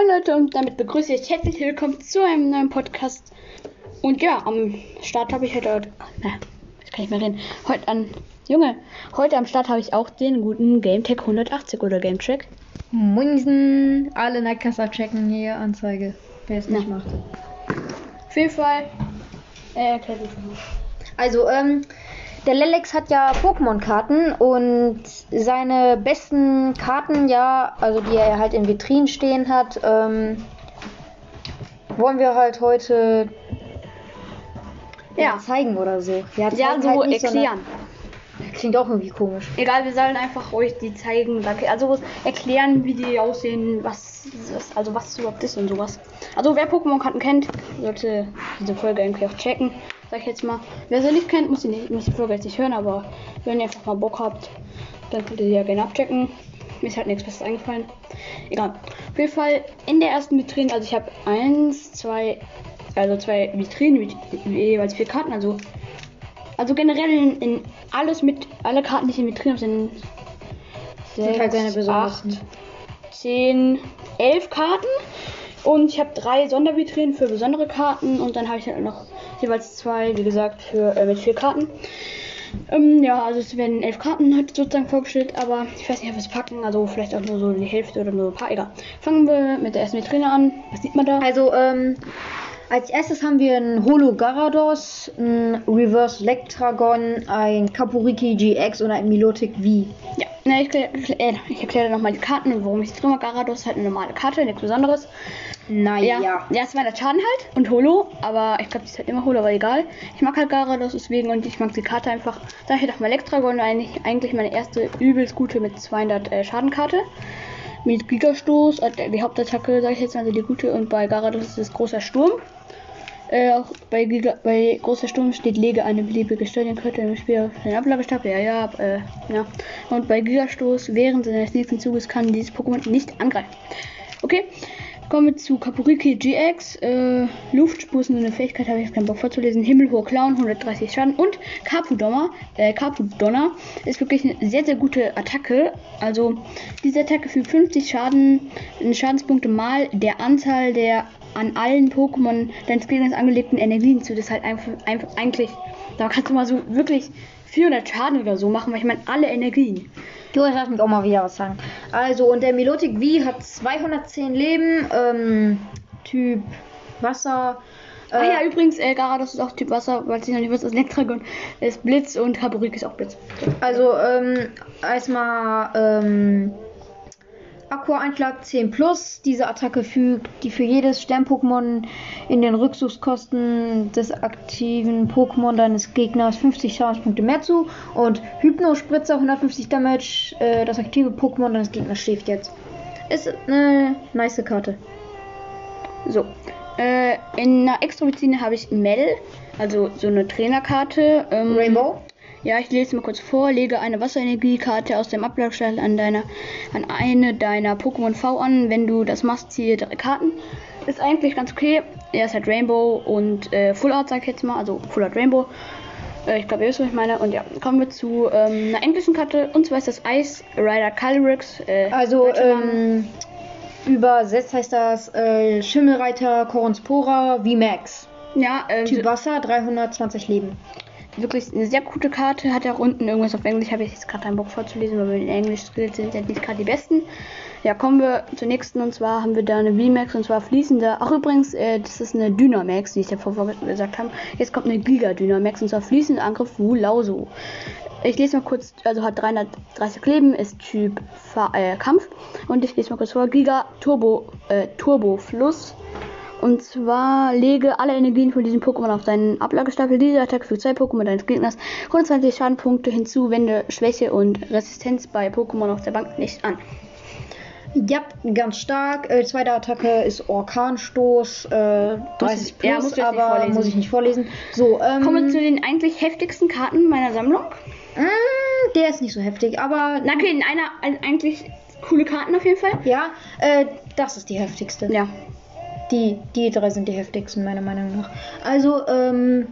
Leute und damit begrüße ich herzlich willkommen zu einem neuen Podcast. Und ja, am Start habe ich heute, na, jetzt kann ich mal reden, heute an, Junge, heute am Start habe ich auch den guten GameTech 180 oder GameTrack. Moinsen, alle Nightcaster checken hier Anzeige, wer es nicht Ja. macht. Auf jeden Fall, äh. Also, ähm, der Lelex hat ja Pokémon-Karten und seine besten Karten, ja, also die er halt in Vitrinen stehen hat, ähm, wollen wir halt heute ja, zeigen oder so. Ja, Ja, so halt nicht, erklären. Klingt auch irgendwie komisch. Egal, wir sollen einfach euch die zeigen, also erklären, wie die aussehen, was, was also was überhaupt ist und sowas. Also wer Pokémon-Karten kennt, sollte diese Folge irgendwie auch checken, sag ich jetzt mal. Wer sie nicht kennt, muss die, nicht, muss die Folge jetzt nicht hören, aber wenn ihr einfach mal Bock habt, dann könnt ihr die ja gerne abchecken. Mir ist halt nichts Besseres eingefallen. Egal. Auf jeden Fall in der ersten Vitrine, also ich habe eins, zwei, also zwei Vitrinen mit jeweils vier Karten, also also generell in, in alles mit, alle Karten, die ich in Vitrine habe, sind, Sind halt sechs, besondersten. acht, zehn, elf Karten. Und ich habe drei Sondervitrinen für besondere Karten und dann habe ich halt noch jeweils zwei, wie gesagt, für äh, mit vier Karten. Ähm, ja, also es werden elf Karten heute sozusagen vorgestellt, aber ich weiß nicht, ob wir es packen, also vielleicht auch nur so die Hälfte oder nur ein paar, egal. Fangen wir mit der ersten Vitrine an. Was sieht man da? Also, ähm, als erstes haben wir einen Holo Garados, einen Reverse Lectragon, ein Kapuriki GX und ein Milotic V. Ja, na, ich, erklär- ich erkläre nochmal die Karten und worum ich es habe. Garados ist halt eine normale Karte, nichts Besonderes. Naja. Ja, ja, 200 Schaden halt und Holo, aber ich glaube, die ist halt immer Holo, aber egal. Ich mag halt Garados deswegen und ich mag die Karte einfach. Da ich doch mal Elektragon eigentlich, eigentlich meine erste übelst gute mit 200 äh, Schadenkarte. Mit Gigastoß, äh, die Hauptattacke, sage ich jetzt mal, also die gute. Und bei Garados ist es großer Sturm. Äh, auch bei, Giga, bei großer Sturm steht, lege eine beliebige Stadionkarte im Spiel auf den Ablagestapel. Ja, ja, äh, ja. Und bei Gigastoß während seines nächsten Zuges kann dieses Pokémon nicht angreifen. Okay, kommen wir zu Kapuriki GX. Äh, Luftspur ist eine Fähigkeit, habe ich jetzt keinen Bock vorzulesen. Himmelhoher Clown, 130 Schaden. Und Kapudonner, äh, Kapudonner ist wirklich eine sehr, sehr gute Attacke. Also, diese Attacke fügt 50 Schaden, Schadenspunkte mal der Anzahl der an allen Pokémon deines Gegners angelegten Energien zu. Das ist halt einfach, einfach eigentlich, da kannst du mal so wirklich 400 Schaden oder so machen, weil ich meine alle Energien. Du lass mich auch mal wieder was sagen. Also, und der Milotic V hat 210 Leben, ähm, Typ Wasser. Äh, ah ja, übrigens, äh, Garados ist auch Typ Wasser, weil ich noch nicht weiß, ist Elektragon ist Blitz und Kaburik ist auch Blitz. Also, ähm, erstmal, ähm, Aqua-Einschlag 10 plus. Diese Attacke fügt die für jedes Stern-Pokémon in den Rückzugskosten des aktiven Pokémon deines Gegners 50 Schadenspunkte mehr zu. Und Hypno-Spritzer 150 Damage. Äh, das aktive Pokémon deines Gegners schläft jetzt. Ist eine nice Karte. So. Äh, in einer Extra-Vitrine habe ich Mel, also so eine Trainerkarte. Ähm, Rainbow. Ja, ich lese mal kurz vor. Lege eine Wasserenergiekarte aus dem Ablagestapel an deiner, an eine deiner Pokémon V an. Wenn du das machst, ziehe drei Karten. Ist eigentlich ganz okay. Er ist halt Rainbow und äh, Full Art, sag ich jetzt mal. Also Full Art Rainbow. Äh, ich glaube, ihr wisst, was ich meine. Und ja, kommen wir zu ähm, einer englischen Karte. Und zwar ist das Ice Rider Calyrex. Äh, Also, ähm, übersetzt heißt das äh, Schimmelreiter Coronspora VMAX. ja, ähm, Typ Wasser, 320 Leben. Wirklich eine sehr gute Karte. Hat ja auch unten irgendwas auf Englisch. Habe ich jetzt gerade keinen Bock vorzulesen, weil wir in Englisch Skills sind ja nicht gerade die besten. Ja, kommen wir zur nächsten und zwar haben wir da eine VMAX und zwar fließende. Ach übrigens, äh, das ist eine Dynamax, wie ich ja vorher gesagt habe. Jetzt kommt eine Giga Dynamax und zwar fließender Angriff Wulauso. Ich lese mal kurz, also hat 330 Leben, ist Typ Fa äh, Kampf und ich lese mal kurz vor. Giga Turbo äh. Und zwar lege alle Energien von diesem Pokémon auf deinen Ablagestapel. Diese Attacke für zwei Pokémon deines Gegners 120 Schadenpunkte hinzu, wende Schwäche und Resistenz bei Pokémon auf der Bank nicht an. Ja, ganz stark. Äh, zweite Attacke ist Orkanstoß, äh, 30 plus, ja, nicht aber muss ich nicht vorlesen. So, ähm, Kommen wir zu den eigentlich heftigsten Karten meiner Sammlung. mm, der ist nicht so heftig, aber Na, okay, in einer ein- eigentlich coole Karten auf jeden Fall. ja, äh, das ist die heftigste. Ja. Die, die drei sind die heftigsten, meiner Meinung nach. Also, ähm,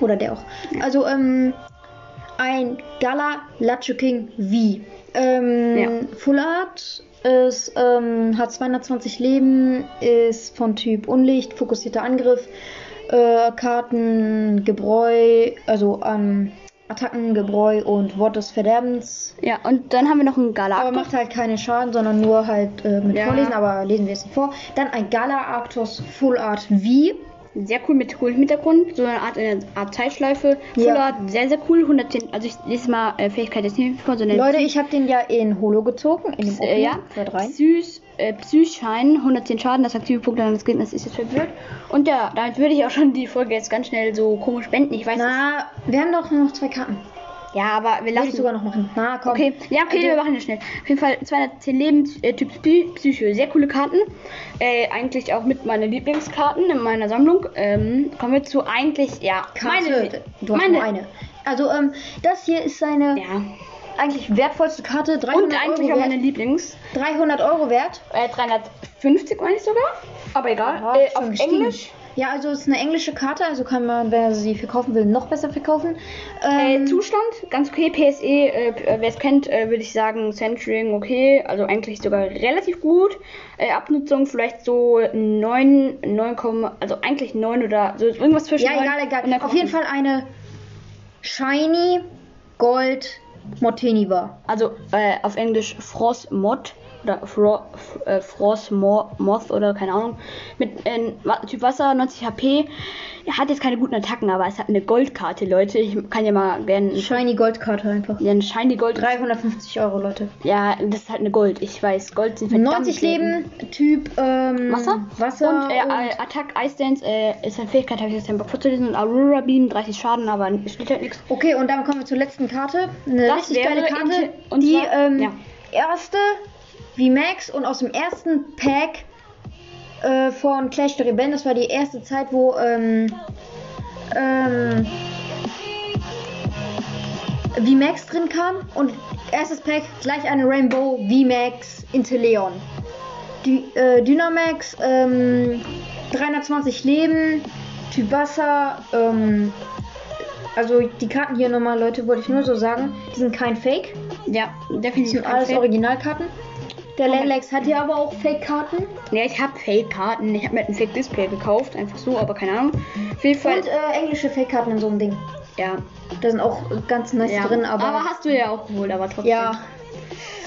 oder der auch. Also, ähm, ein Gala Lacho King V. Ähm, Ja. Full Art ist, ähm, hat 220 Leben, ist von Typ Unlicht, fokussierter Angriff, äh, Karten, Gebräu, also ähm, Attacken, Gebräu und Wort des Verderbens. Ja, und dann haben wir noch einen Aber Galactus. macht halt keinen Schaden, sondern nur halt äh, mit Ja. Vorlesen, aber lesen wir es vor. Dann ein Gala Arctos Full Art V. Sehr cool mit coolen Hintergrund, so eine Art, eine Art Zeitschleife. Full Ja. Art, sehr, sehr cool. 110, also ich lese mal äh, Fähigkeit nicht vor, sondern Leute, ich habe den ja in Holo gezogen, in dem äh, ja. Psych, äh, Psyschein, 110 Schaden, das aktive Punkt des Gegners ist jetzt verwirrt. Und ja, damit würde ich auch schon die Folge jetzt ganz schnell so komisch beenden. Ich weiß Na, wir haben doch noch zwei Karten. Ja, aber wir Würde lassen ich sogar noch machen. Na, komm. Okay, ja, okay, Also- wir machen das schnell. Auf jeden Fall 210 Leben, äh, Typ Psy Psycho. Sehr coole Karten. Äh, eigentlich auch mit meinen Lieblingskarten in meiner Sammlung. Ähm, kommen wir zu eigentlich, ja, Karte. du hast meine, nur eine. Also, ähm, das hier ist seine Ja, eigentlich wertvollste Karte. 300 und eigentlich Euro auch meine wert. Lieblings. 300 Euro wert. Äh, 350 meine ich sogar. Aber egal. Ja, äh, auf gestiegen. Englisch. Ja, also es ist eine englische Karte, also kann man, wer sie verkaufen will, noch besser verkaufen. Äh, Ähm, Zustand, ganz okay. PSE, äh, äh, wer es kennt, äh, würde ich sagen, Centering okay. Also eigentlich sogar relativ gut. Äh, Abnutzung vielleicht so 9, 9, Komma- also eigentlich 9 oder so irgendwas zwischen ja, 9 egal, egal. 9,5. Auf jeden Fall eine Shiny Gold Morteniva. Also äh, auf Englisch Frost Mod oder Fro äh, Frost Mo Moth oder keine Ahnung. Mit äh, Typ Wasser, 90 HP. Er hat jetzt keine guten Attacken, aber es hat eine Goldkarte, Leute. Ich kann ja mal gerne Shiny Goldkarte einfach. ja, eine Shiny Gold. 350 Euro, Leute. Ja, das ist halt eine Gold. Ich weiß, Gold sind verdammt 90 selten. Leben, Typ ähm, Wasser? Wasser und, äh, äh, Attack Ice Dance äh, ist eine Fähigkeit, habe ich jetzt Bock vorzulesen. Und Aurora Beam, 30 Schaden, aber steht halt nichts. Okay, und dann kommen wir zur letzten Karte. Eine richtig geile Karte. Und die zwar- ähm, ja. erste VMAX und aus dem ersten Pack äh, von Clash der Rebellen. Das war die erste Zeit, wo ähm, ähm, VMAX drin kam. Und erstes Pack gleich eine Rainbow VMAX Inteleon. Die, äh, Dynamax, ähm, 320 Leben, Typ Wasser, ähm, also die Karten hier nochmal, Leute, wollte ich nur so sagen, die sind kein Fake, Ja, die definitiv. sind kein alles Fake. Originalkarten. Der. Lelex hat hier aber auch Fake-Karten. Ja, ich habe Fake-Karten. Ich habe mir ein Fake-Display gekauft. Einfach so, aber keine Ahnung. Auf jeden Fall. Und äh, englische Fake-Karten in so einem Ding. ja. Da sind auch ganz nice ja. drin, aber, hast du ja auch geholt, aber trotzdem. ja,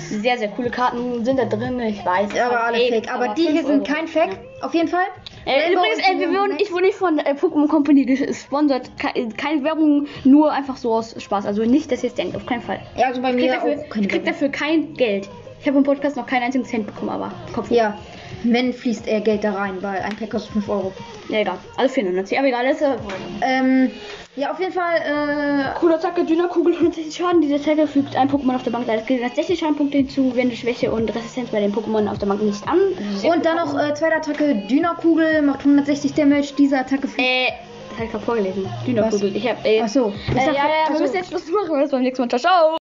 Sehr, sehr coole Karten sind da drin. Ich weiß. aber alle Fake. Aber, die 5 hier sind Euro. kein Fake, auf jeden Fall. Äh, übrigens, äh, wir wurden, ich wurde nicht von äh, Pokémon Company gesponsert. Ke keine Werbung, nur einfach so aus Spaß. Also nicht, dass ihr es denkt, auf keinen Fall. Ja, also bei Ich krieg mir dafür, auch ich krieg dafür kein Geld. Ich habe im Podcast noch keinen einzigen Cent bekommen, aber Kopf. Ja, wenn fließt eher Geld da rein, weil ein Pack kostet 5 Euro. Ja, egal. Also 490. Aber egal, das ist äh, Ähm, ja, auf jeden Fall, äh, Coole Attacke, Dünnerkugel, 160 Schaden. Diese Attacke fügt ein Pokémon auf der Bank gilt als 60 Schadenpunkte hinzu, wende Schwäche und Resistenz bei den Pokémon auf der Bank nicht an. Sehr und dann noch äh, zweite Attacke, Dynakugel, macht 160 Damage. Diese Attacke fliegt. Äh, das habe ich gerade vorgelesen. Dünnerkugel. Ich habe. Äh, Achso. äh, ja, ja, wir müssen jetzt Schluss machen. Wir müssen beim nächsten Mal. Ciao, ciao.